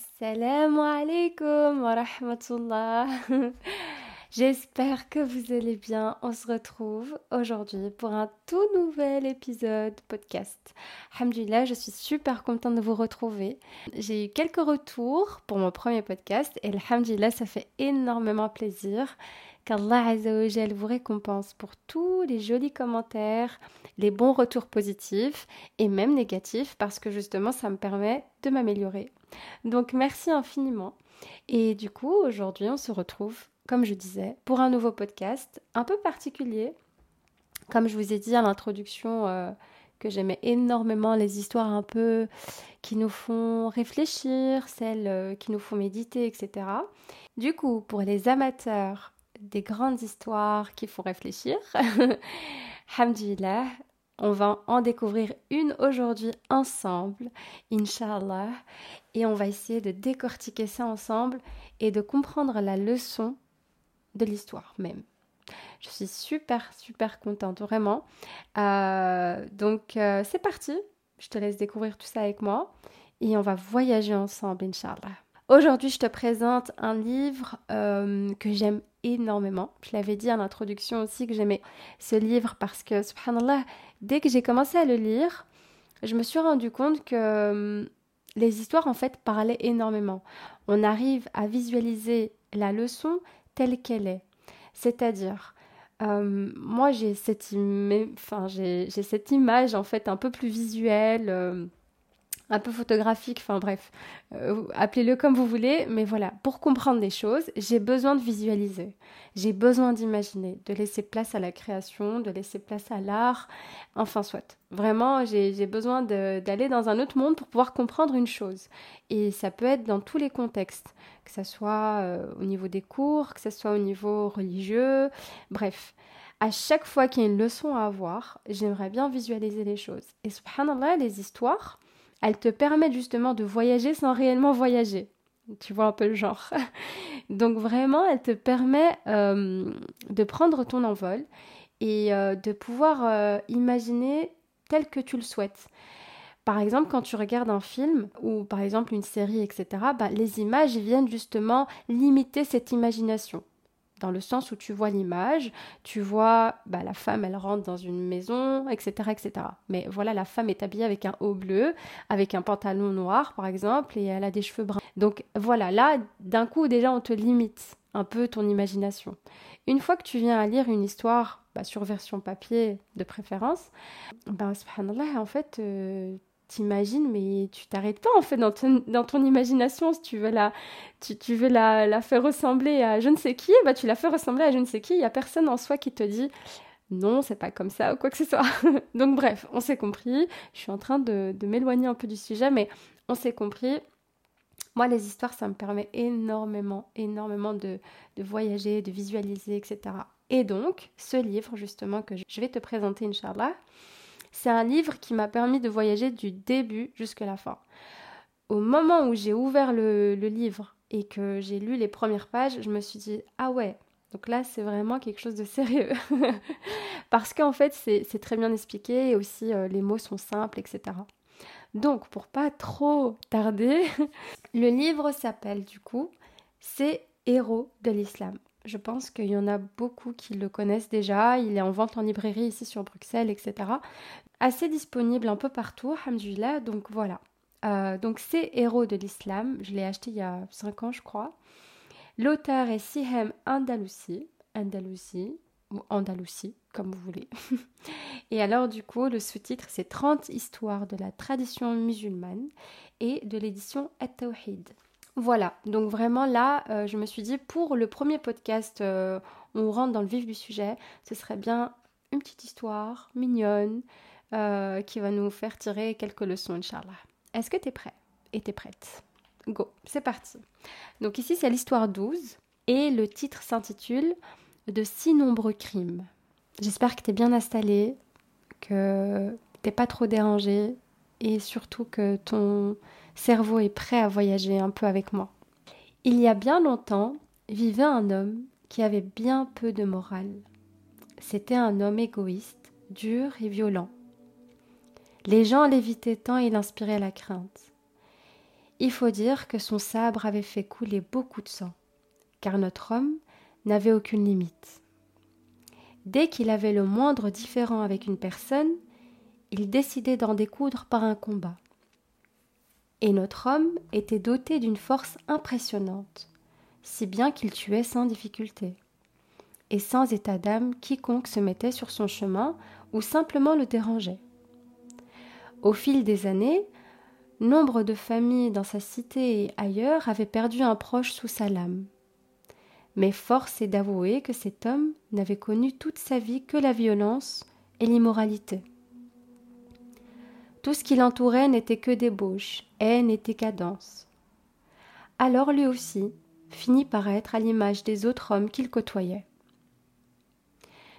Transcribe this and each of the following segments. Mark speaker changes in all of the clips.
Speaker 1: Assalamu alaikum wa rahmatullah. J'espère que vous allez bien. On se retrouve aujourd'hui pour un tout nouvel épisode podcast. Alhamdulillah, je suis super contente de vous retrouver. J'ai eu quelques retours pour mon premier podcast et alhamdulillah, ça fait énormément plaisir qu'Allah Azzawajal vous récompense pour tous les jolis commentaires, les bons retours positifs et même négatifs parce que justement ça me permet de m'améliorer. Donc merci infiniment. Et du coup, aujourd'hui, on se retrouve comme je disais, pour un nouveau podcast un peu particulier. Comme je vous ai dit à l'introduction, euh, que j'aimais énormément les histoires un peu qui nous font réfléchir, celles euh, qui nous font méditer, etc. Du coup, pour les amateurs des grandes histoires qui font réfléchir, Hamdulillah, on va en découvrir une aujourd'hui ensemble, Inch'Allah, et on va essayer de décortiquer ça ensemble et de comprendre la leçon de l'histoire même. Je suis super, super contente, vraiment. Euh, donc, euh, c'est parti. Je te laisse découvrir tout ça avec moi et on va voyager ensemble, Inch'Allah. Aujourd'hui, je te présente un livre euh, que j'aime énormément. Je l'avais dit à l'introduction aussi que j'aimais ce livre parce que, subhanallah, dès que j'ai commencé à le lire, je me suis rendu compte que les histoires, en fait, parlaient énormément. On arrive à visualiser la leçon telle qu'elle est. C'est-à-dire, euh, moi j'ai cette image en fait un peu plus visuelle. Un peu photographique, enfin bref, euh, appelez-le comme vous voulez, mais voilà, pour comprendre des choses, j'ai besoin de visualiser, j'ai besoin d'imaginer, de laisser place à la création, de laisser place à l'art, enfin soit. Vraiment, j'ai besoin d'aller dans un autre monde pour pouvoir comprendre une chose. Et ça peut être dans tous les contextes, que ce soit euh, au niveau des cours, que ce soit au niveau religieux, bref à chaque fois qu'il y a une leçon à avoir, j'aimerais bien visualiser les choses. Et subhanallah, les histoires, elle te permet justement de voyager sans réellement voyager. Tu vois un peu le genre. Donc vraiment, elle te permet euh, de prendre ton envol et euh, de pouvoir euh, imaginer tel que tu le souhaites. Par exemple, quand tu regardes un film ou par exemple une série, etc., bah, les images viennent justement limiter cette imagination dans le sens où tu vois l'image, tu vois bah, la femme, elle rentre dans une maison, etc., etc. Mais voilà, la femme est habillée avec un haut bleu, avec un pantalon noir, par exemple, et elle a des cheveux bruns. Donc voilà, là, d'un coup, déjà, on te limite un peu ton imagination. Une fois que tu viens à lire une histoire, bah, sur version papier de préférence, bah, subhanallah, en fait, euh, t'imagines, mais tu t'arrêtes pas en fait dans ton, dans ton imagination. Si tu veux la, tu, tu veux la, la, faire ressembler à je ne sais qui, bah tu la fais ressembler à je ne sais qui. Il y a personne en soi qui te dit non, c'est pas comme ça ou quoi que ce soit. Donc bref, on s'est compris. Je suis en train de, de m'éloigner un peu du sujet, mais on s'est compris. Moi, les histoires, ça me permet énormément, énormément de, de voyager, de visualiser, etc. Et donc, ce livre, justement, que je vais te présenter, Inch'Allah, c'est un livre qui m'a permis de voyager du début jusqu'à la fin. Au moment où j'ai ouvert le, livre et que j'ai lu les premières pages, je me suis dit ah ouais, donc là c'est vraiment quelque chose de sérieux. Parce qu'en fait c'est très bien expliqué et aussi euh, les mots sont simples, etc. Donc pour pas trop tarder, le livre s'appelle du coup C'est Héros de l'islam. Je pense qu'il y en a beaucoup qui le connaissent déjà. Il est en vente en librairie ici sur Bruxelles, etc. Assez disponible un peu partout, hamdulillah. Donc voilà. Euh, donc c'est Héros de l'Islam. Je l'ai acheté il y a 5 ans, je crois. L'auteur est Sihem Andalousi. Andalousi ou Andalousie, comme vous voulez. et alors, du coup, le sous-titre, c'est 30 histoires de la tradition musulmane et de l'édition At-Tawhid. Voilà, donc vraiment là, euh, je me suis dit, pour le premier podcast, euh, on rentre dans le vif du sujet, ce serait bien une petite histoire mignonne euh, qui va nous faire tirer quelques leçons, Inch'Allah. Est-ce que tu es prêt? Et tu es prête? Go, c'est parti. Donc ici, c'est l'histoire 12 et le titre s'intitule De si nombreux crimes. J'espère que tu es bien installé, que t'es pas trop dérangé et surtout que ton cerveau est prêt à voyager un peu avec moi. Il y a bien longtemps vivait un homme qui avait bien peu de morale. C'était un homme égoïste, dur et violent. Les gens l'évitaient tant il inspirait la crainte. il faut dire que son sabre avait fait couler beaucoup de sang, car notre homme n'avait aucune limite. Dès qu'il avait le moindre différend avec une personne, il décidait d'en découdre par un combat. Et notre homme était doté d'une force impressionnante, si bien qu'il tuait sans difficulté, et sans état d'âme quiconque se mettait sur son chemin ou simplement le dérangeait. Au fil des années, nombre de familles dans sa cité et ailleurs avaient perdu un proche sous sa lame. Mais force est d'avouer que cet homme n'avait connu toute sa vie que la violence et l'immoralité. Tout ce qui l'entourait n'était que débauche, haine et décadence. Alors lui aussi finit par être à l'image des autres hommes qu'il côtoyait.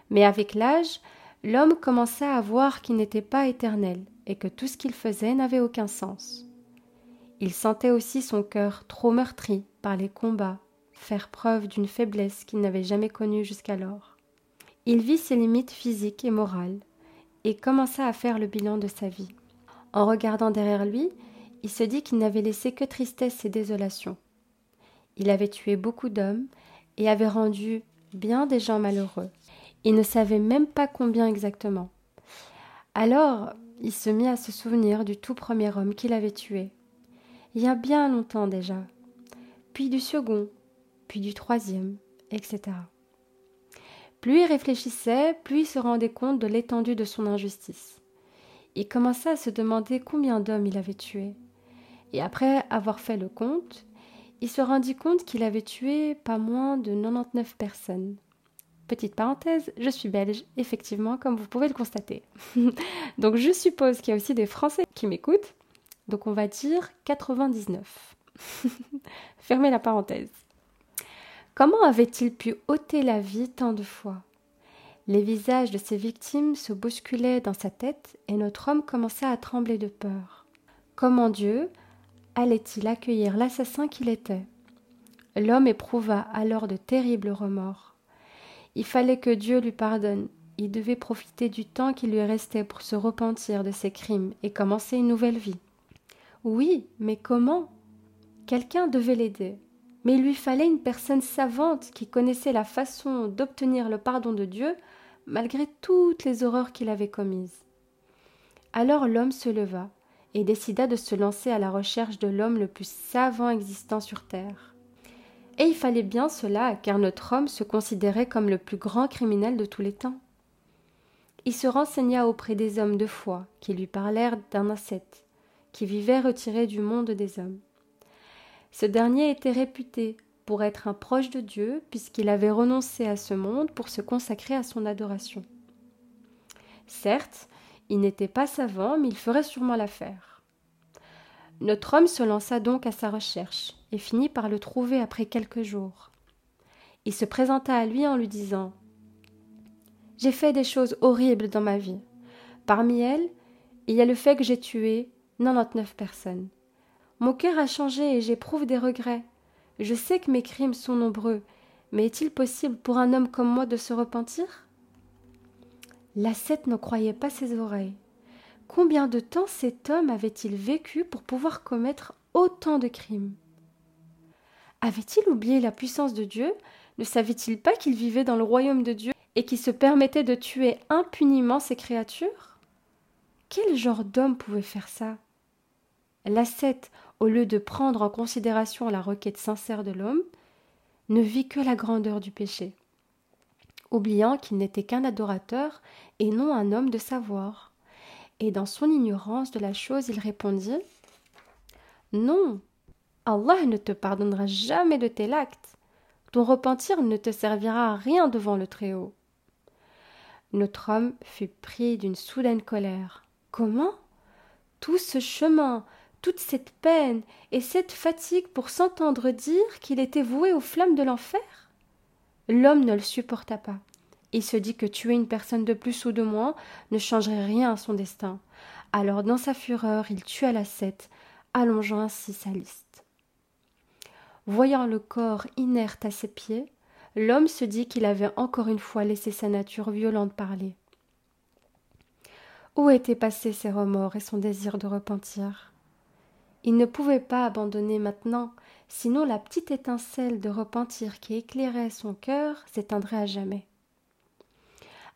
Speaker 1: Mais avec l'âge, l'homme commença à voir qu'il n'était pas éternel et que tout ce qu'il faisait n'avait aucun sens. Il sentait aussi son cœur trop meurtri par les combats faire preuve d'une faiblesse qu'il n'avait jamais connue jusqu'alors. Il vit ses limites physiques et morales, et commença à faire le bilan de sa vie. En regardant derrière lui, il se dit qu'il n'avait laissé que tristesse et désolation. Il avait tué beaucoup d'hommes et avait rendu bien des gens malheureux. Il ne savait même pas combien exactement. Alors, il se mit à se souvenir du tout premier homme qu'il avait tué. Il y a bien longtemps déjà. Puis du second, puis du troisième, etc. Plus il réfléchissait, plus il se rendait compte de l'étendue de son injustice. Il commença à se demander combien d'hommes il avait tués. Et après avoir fait le compte, il se rendit compte qu'il avait tué pas moins de 99 personnes. Petite parenthèse, je suis belge, effectivement, comme vous pouvez le constater. Donc je suppose qu'il y a aussi des Français qui m'écoutent. Donc on va dire 99. Fermez la parenthèse. Comment avait-il pu ôter la vie tant de fois? Les visages de ses victimes se bousculaient dans sa tête et notre homme commença à trembler de peur. Comment Dieu allait-il accueillir l'assassin qu'il était? L'homme éprouva alors de terribles remords. Il fallait que Dieu lui pardonne. Il devait profiter du temps qui lui restait pour se repentir de ses crimes et commencer une nouvelle vie. Oui, mais comment? Quelqu'un devait l'aider mais il lui fallait une personne savante qui connaissait la façon d'obtenir le pardon de Dieu malgré toutes les horreurs qu'il avait commises. Alors l'homme se leva et décida de se lancer à la recherche de l'homme le plus savant existant sur terre. Et il fallait bien cela, car notre homme se considérait comme le plus grand criminel de tous les temps. Il se renseigna auprès des hommes de foi qui lui parlèrent d'un ascète, qui vivait retiré du monde des hommes. Ce dernier était réputé pour être un proche de Dieu puisqu'il avait renoncé à ce monde pour se consacrer à son adoration. Certes, il n'était pas savant, mais il ferait sûrement l'affaire. Notre homme se lança donc à sa recherche et finit par le trouver après quelques jours. Il se présenta à lui en lui disant J'ai fait des choses horribles dans ma vie. Parmi elles, il y a le fait que j'ai tué 99 personnes. Mon cœur a changé et j'éprouve des regrets. Je sais que mes crimes sont nombreux, mais est-il possible pour un homme comme moi de se repentir? L'ascète ne croyait pas ses oreilles. Combien de temps cet homme avait-il vécu pour pouvoir commettre autant de crimes? Avait-il oublié la puissance de Dieu? Ne savait-il pas qu'il vivait dans le royaume de Dieu et qu'il se permettait de tuer impuniment ses créatures? Quel genre d'homme pouvait faire ça? L'ascète, au lieu de prendre en considération la requête sincère de l'homme, ne vit que la grandeur du péché, oubliant qu'il n'était qu'un adorateur et non un homme de savoir. Et dans son ignorance de la chose, il répondit Non, Allah ne te pardonnera jamais de tes actes. Ton repentir ne te servira à rien devant le Très-Haut. Notre homme fut pris d'une soudaine colère. Comment? Tout ce chemin, toute cette peine et cette fatigue pour s'entendre dire qu'il était voué aux flammes de l'enfer? L'homme ne le supporta pas. Il se dit que tuer une personne de plus ou de moins ne changerait rien à son destin. Alors, dans sa fureur, il tua la sette, allongeant ainsi sa liste. Voyant le corps inerte à ses pieds, l'homme se dit qu'il avait encore une fois laissé sa nature violente parler. Où étaient passés ses remords et son désir de repentir? Il ne pouvait pas abandonner maintenant, sinon la petite étincelle de repentir qui éclairait son cœur s'éteindrait à jamais.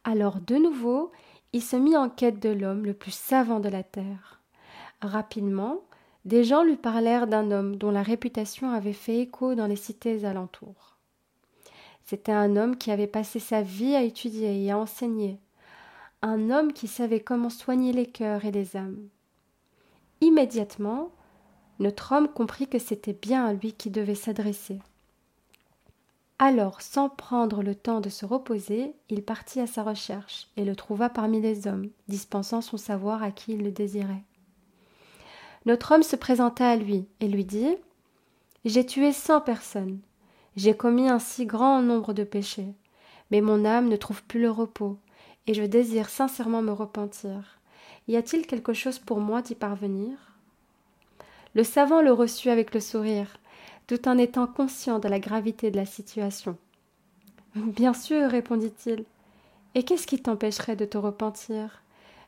Speaker 1: Alors de nouveau, il se mit en quête de l'homme le plus savant de la terre. Rapidement, des gens lui parlèrent d'un homme dont la réputation avait fait écho dans les cités alentours. C'était un homme qui avait passé sa vie à étudier et à enseigner, un homme qui savait comment soigner les cœurs et les âmes. Immédiatement, notre homme comprit que c'était bien à lui qui devait s'adresser. Alors, sans prendre le temps de se reposer, il partit à sa recherche et le trouva parmi les hommes, dispensant son savoir à qui il le désirait. Notre homme se présenta à lui et lui dit J'ai tué cent personnes, j'ai commis un si grand nombre de péchés, mais mon âme ne trouve plus le repos, et je désire sincèrement me repentir. Y a-t-il quelque chose pour moi d'y parvenir? Le savant le reçut avec le sourire, tout en étant conscient de la gravité de la situation. Bien sûr, répondit-il. Et qu'est-ce qui t'empêcherait de te repentir?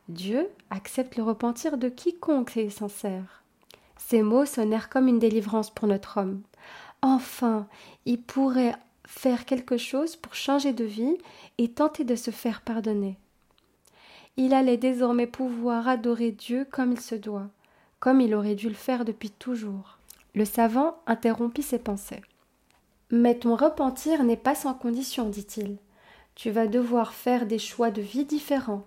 Speaker 1: Dieu accepte le repentir de quiconque est sincère. Ces mots sonnèrent comme une délivrance pour notre homme. Enfin, il pourrait faire quelque chose pour changer de vie et tenter de se faire pardonner. Il allait désormais pouvoir adorer Dieu comme il se doit comme il aurait dû le faire depuis toujours. Le savant interrompit ses pensées. Mais ton repentir n'est pas sans condition, dit-il. Tu vas devoir faire des choix de vie différents.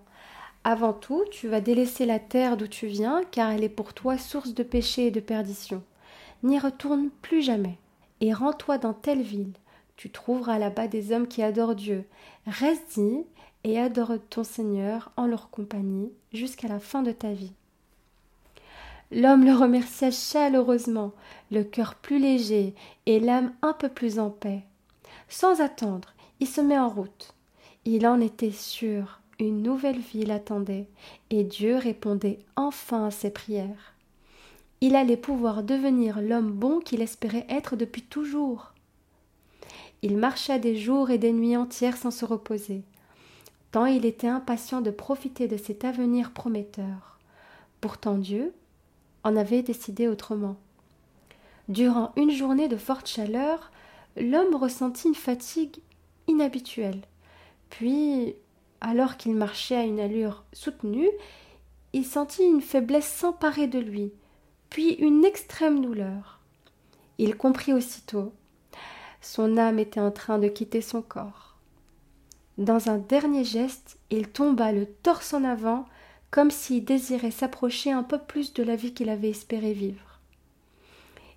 Speaker 1: Avant tout, tu vas délaisser la terre d'où tu viens, car elle est pour toi source de péché et de perdition. N'y retourne plus jamais. Et rends-toi dans telle ville. Tu trouveras là-bas des hommes qui adorent Dieu. Reste-y et adore ton Seigneur en leur compagnie jusqu'à la fin de ta vie. L'homme le remercia chaleureusement, le cœur plus léger et l'âme un peu plus en paix. Sans attendre, il se met en route. Il en était sûr, une nouvelle vie l'attendait, et Dieu répondait enfin à ses prières. Il allait pouvoir devenir l'homme bon qu'il espérait être depuis toujours. Il marcha des jours et des nuits entières sans se reposer, tant il était impatient de profiter de cet avenir prometteur. Pourtant Dieu, en avait décidé autrement. Durant une journée de forte chaleur, l'homme ressentit une fatigue inhabituelle. Puis, alors qu'il marchait à une allure soutenue, il sentit une faiblesse s'emparer de lui, puis une extrême douleur. Il comprit aussitôt. Son âme était en train de quitter son corps. Dans un dernier geste, il tomba le torse en avant comme s'il désirait s'approcher un peu plus de la vie qu'il avait espéré vivre.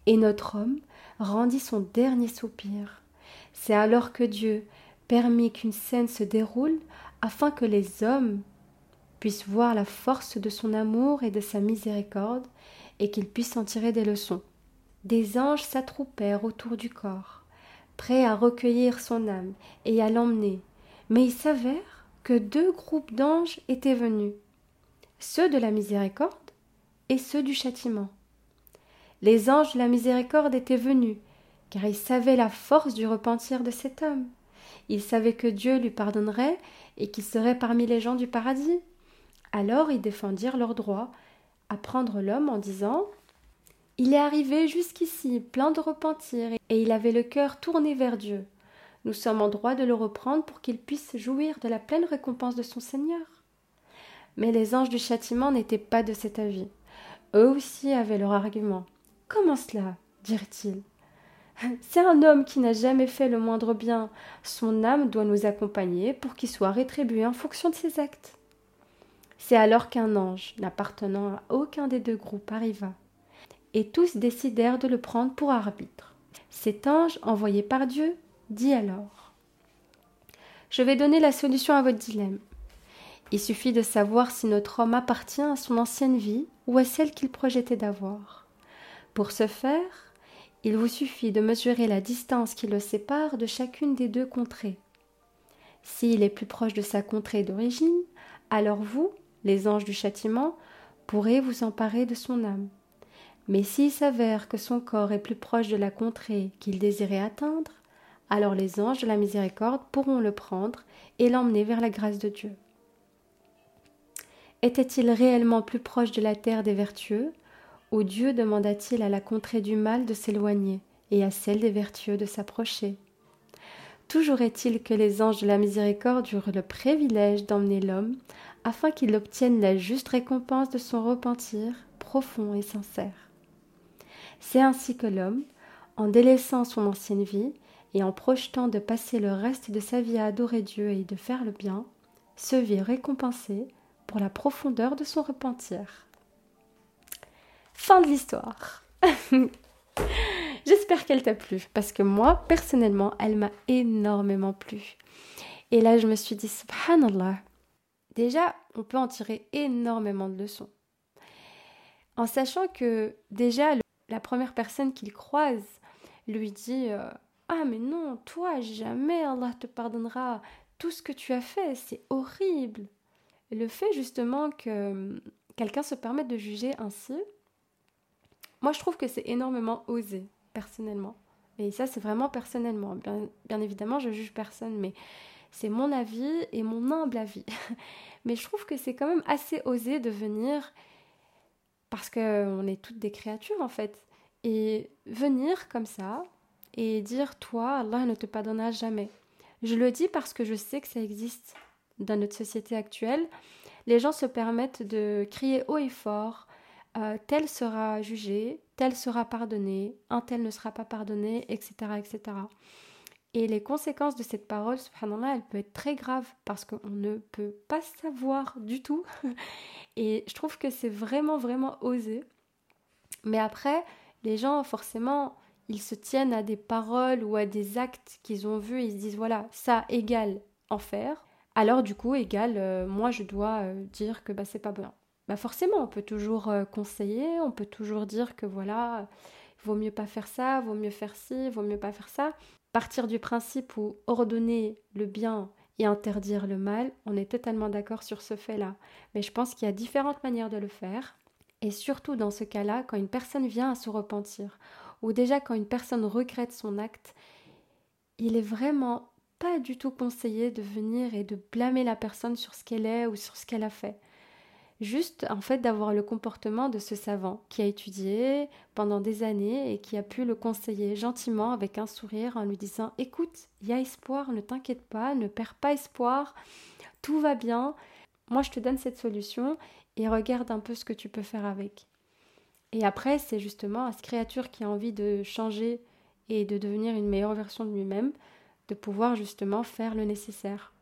Speaker 1: Et notre homme rendit son dernier soupir. C'est alors que Dieu permit qu'une scène se déroule afin que les hommes puissent voir la force de son amour et de sa miséricorde et qu'ils puissent en tirer des leçons. Des anges s'attroupèrent autour du corps, prêts à recueillir son âme et à l'emmener, mais il s'avère que deux groupes d'anges étaient venus ceux de la miséricorde et ceux du châtiment. Les anges de la miséricorde étaient venus, car ils savaient la force du repentir de cet homme. Ils savaient que Dieu lui pardonnerait et qu'il serait parmi les gens du paradis. Alors ils défendirent leur droit à prendre l'homme en disant Il est arrivé jusqu'ici plein de repentir et il avait le cœur tourné vers Dieu. Nous sommes en droit de le reprendre pour qu'il puisse jouir de la pleine récompense de son Seigneur. Mais les anges du châtiment n'étaient pas de cet avis. Eux aussi avaient leur argument. Comment cela dirent-ils. C'est un homme qui n'a jamais fait le moindre bien. Son âme doit nous accompagner pour qu'il soit rétribué en fonction de ses actes. C'est alors qu'un ange, n'appartenant à aucun des deux groupes, arriva, et tous décidèrent de le prendre pour arbitre. Cet ange, envoyé par Dieu, dit alors Je vais donner la solution à votre dilemme. Il suffit de savoir si notre homme appartient à son ancienne vie ou à celle qu'il projetait d'avoir. Pour ce faire, il vous suffit de mesurer la distance qui le sépare de chacune des deux contrées. S'il est plus proche de sa contrée d'origine, alors vous, les anges du châtiment, pourrez vous emparer de son âme. Mais s'il s'avère que son corps est plus proche de la contrée qu'il désirait atteindre, alors les anges de la miséricorde pourront le prendre et l'emmener vers la grâce de Dieu. Était-il réellement plus proche de la terre des vertueux Ou Dieu demanda-t-il à la contrée du mal de s'éloigner et à celle des vertueux de s'approcher? Toujours est-il que les anges de la miséricorde eurent le privilège d'emmener l'homme afin qu'il obtienne la juste récompense de son repentir profond et sincère. C'est ainsi que l'homme, en délaissant son ancienne vie et en projetant de passer le reste de sa vie à adorer Dieu et de faire le bien, se vit récompensé pour la profondeur de son repentir. Fin de l'histoire. J'espère qu'elle t'a plu, parce que moi, personnellement, elle m'a énormément plu. Et là, je me suis dit, subhanallah, déjà, on peut en tirer énormément de leçons. En sachant que déjà, la première personne qu'il croise lui dit euh, Ah, mais non, toi, jamais Allah te pardonnera tout ce que tu as fait, c'est horrible. Le fait justement que hum, quelqu'un se permette de juger ainsi, moi je trouve que c'est énormément osé personnellement. Et ça, c'est vraiment personnellement. Bien, évidemment, je juge personne, mais c'est mon avis et mon humble avis. mais je trouve que c'est quand même assez osé de venir, parce qu'on est toutes des créatures en fait, et venir comme ça et dire Toi, Allah ne te pardonnera jamais. Je le dis parce que je sais que ça existe dans notre société actuelle. Les gens se permettent de crier haut et fort euh, tel sera jugé, tel sera pardonné, un tel ne sera pas pardonné, etc. etc. Et les conséquences de cette parole, subhanallah, elle peut être très grave parce qu'on ne peut pas savoir du tout. Et je trouve que c'est vraiment, vraiment osé. Mais après, les gens, forcément, ils se tiennent à des paroles ou à des actes qu'ils ont vus et ils se disent, voilà, ça égale enfer. Alors du coup, égale, euh, moi je dois euh, dire que bah, c'est pas bien bah forcément, on peut toujours euh, conseiller, on peut toujours dire que voilà, vaut mieux pas faire ça, vaut mieux faire ci, vaut mieux pas faire ça. Partir du principe où ordonner le bien et interdire le mal, on est totalement d'accord sur ce fait-là. Mais je pense qu'il y a différentes manières de le faire. Et surtout dans ce cas-là, quand une personne vient à se repentir, ou déjà quand une personne regrette son acte, il est vraiment pas du tout conseillé de venir et de blâmer la personne sur ce qu'elle est ou sur ce qu'elle a fait juste en fait d'avoir le comportement de ce savant qui a étudié pendant des années et qui a pu le conseiller gentiment avec un sourire en lui disant écoute, il y a espoir, ne t'inquiète pas, ne perds pas espoir, tout va bien, moi je te donne cette solution et regarde un peu ce que tu peux faire avec. Et après, c'est justement à cette créature qui a envie de changer et de devenir une meilleure version de lui-même, de pouvoir justement faire le nécessaire.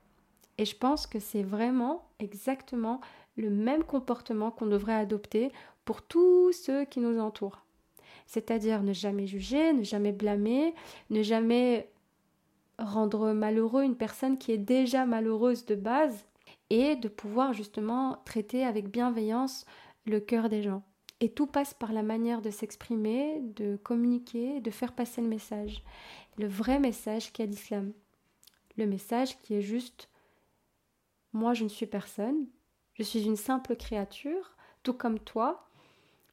Speaker 1: Et je pense que c'est vraiment exactement le même comportement qu'on devrait adopter pour tous ceux qui nous entourent. C'est-à-dire ne jamais juger, ne jamais blâmer, ne jamais rendre malheureux une personne qui est déjà malheureuse de base et de pouvoir justement traiter avec bienveillance le cœur des gens. Et tout passe par la manière de s'exprimer, de communiquer, de faire passer le message. Le vrai message qu'est l'islam. Le message qui est juste moi je ne suis personne, je suis une simple créature, tout comme toi.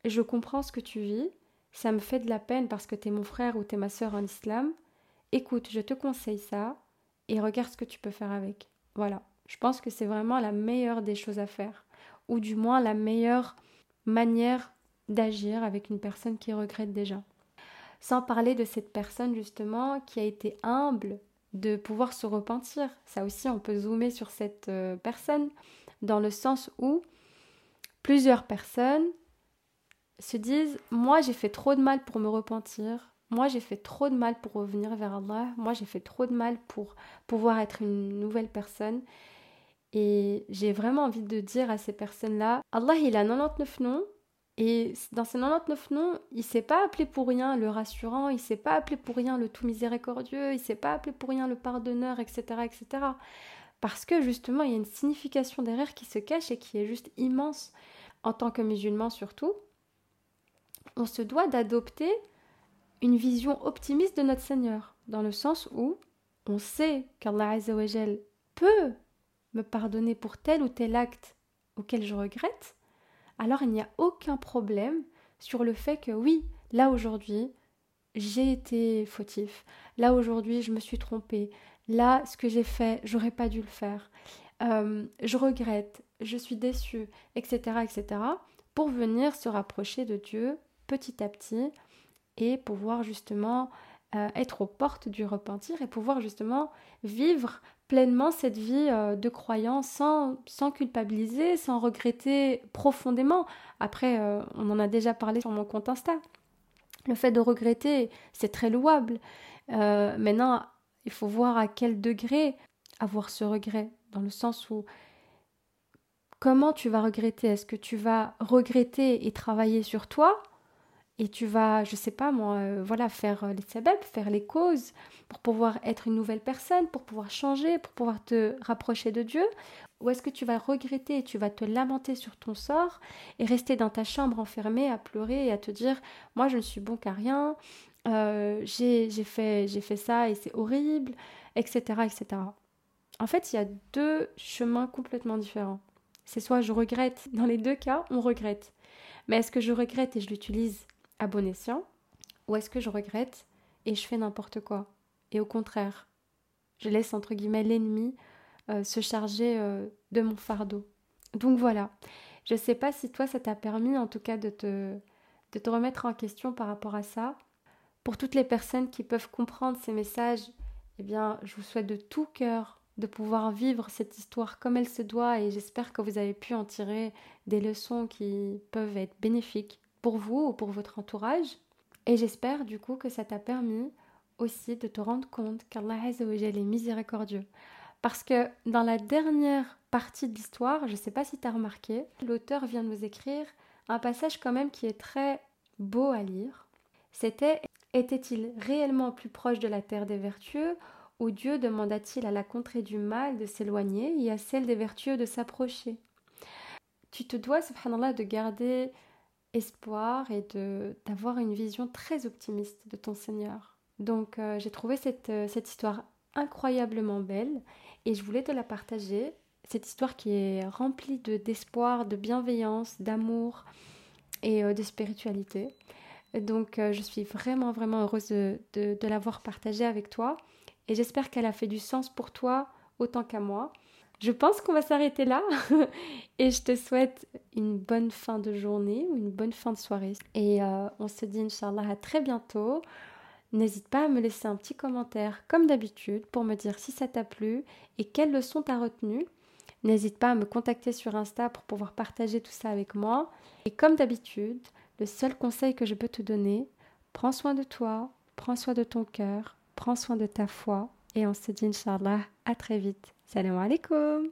Speaker 1: Et je comprends ce que tu vis. Ça me fait de la peine parce que tu es mon frère ou tu es ma sœur en islam. Écoute, je te conseille ça et regarde ce que tu peux faire avec. Voilà. Je pense que c'est vraiment la meilleure des choses à faire. Ou du moins la meilleure manière d'agir avec une personne qui regrette déjà. Sans parler de cette personne justement qui a été humble de pouvoir se repentir. Ça aussi, on peut zoomer sur cette euh, personne dans le sens où plusieurs personnes se disent moi j'ai fait trop de mal pour me repentir, moi j'ai fait trop de mal pour revenir vers Allah, moi j'ai fait trop de mal pour pouvoir être une nouvelle personne. Et j'ai vraiment envie de dire à ces personnes-là, Allah il a 99 noms, et dans ces 99 noms, il s'est pas appelé pour rien le rassurant, il s'est pas appelé pour rien le tout miséricordieux, il s'est pas appelé pour rien le pardonneur, etc., etc parce que justement il y a une signification derrière qui se cache et qui est juste immense en tant que musulman surtout. On se doit d'adopter une vision optimiste de notre Seigneur, dans le sens où on sait qu'Allah peut me pardonner pour tel ou tel acte auquel je regrette, alors il n'y a aucun problème sur le fait que oui, là aujourd'hui, j'ai été fautif, là aujourd'hui je me suis trompé, Là, ce que j'ai fait, j'aurais pas dû le faire. Euh, je regrette, je suis déçue, etc., etc., pour venir se rapprocher de Dieu petit à petit et pouvoir justement euh, être aux portes du repentir et pouvoir justement vivre pleinement cette vie euh, de croyance sans, culpabiliser, sans regretter profondément. Après, euh, on en a déjà parlé sur mon compte Insta. Le fait de regretter, c'est très louable. maintenant, il faut voir à quel degré avoir ce regret, dans le sens où comment tu vas regretter? Est-ce que tu vas regretter et travailler sur toi? Et tu vas, je sais pas moi, euh, voilà, faire euh, les sabab, faire les causes pour pouvoir être une nouvelle personne, pour pouvoir changer, pour pouvoir te rapprocher de Dieu Ou est-ce que tu vas regretter et tu vas te lamenter sur ton sort et rester dans ta chambre enfermée à pleurer et à te dire moi je ne suis bon qu'à rien, euh, j'ai fait, fait ça et c'est horrible, etc., etc. En fait, il y a deux chemins complètement différents. C'est soit je regrette, dans les deux cas, on regrette. Mais est-ce que je regrette et je l'utilise à bon escient Ou est-ce que je regrette et je fais n'importe quoi Et au contraire, je laisse entre guillemets l'ennemi euh, se charger euh, de mon fardeau. Donc voilà, je ne sais pas si toi ça t'a permis en tout cas de te, de te remettre en question par rapport à ça. Pour toutes les personnes qui peuvent comprendre ces messages, eh bien, je vous souhaite de tout cœur de pouvoir vivre cette histoire comme elle se doit et j'espère que vous avez pu en tirer des leçons qui peuvent être bénéfiques pour vous ou pour votre entourage. Et j'espère du coup que ça t'a permis aussi de te rendre compte qu'Allah est miséricordieux. Parce que dans la dernière partie de l'histoire, je ne sais pas si tu as remarqué, l'auteur vient de nous écrire un passage quand même qui est très beau à lire. C'était Était-il réellement plus proche de la terre des vertueux ou Dieu demanda-t-il à la contrée du mal de s'éloigner et à celle des vertueux de s'approcher? Tu te dois, subhanallah, de garder espoir et d'avoir une vision très optimiste de ton Seigneur. Donc euh, j'ai trouvé cette, euh, cette histoire incroyablement belle et je voulais te la partager. Cette histoire qui est remplie de d'espoir, de bienveillance, d'amour et euh, de spiritualité. Donc je suis vraiment vraiment heureuse de, de l'avoir partagée avec toi et j'espère qu'elle a fait du sens pour toi autant qu'à moi. Je pense qu'on va s'arrêter là et je te souhaite une bonne fin de journée ou une bonne fin de soirée. Et euh, on se dit Inch'Allah à très bientôt. N'hésite pas à me laisser un petit commentaire comme d'habitude pour me dire si ça t'a plu et quelles leçons t'as retenues. N'hésite pas à me contacter sur Insta pour pouvoir partager tout ça avec moi. Et comme d'habitude, le seul conseil que je peux te donner, prends soin de toi, prends soin de ton cœur, prends soin de ta foi et on se dit Inch'Allah à très vite. Salam alaikum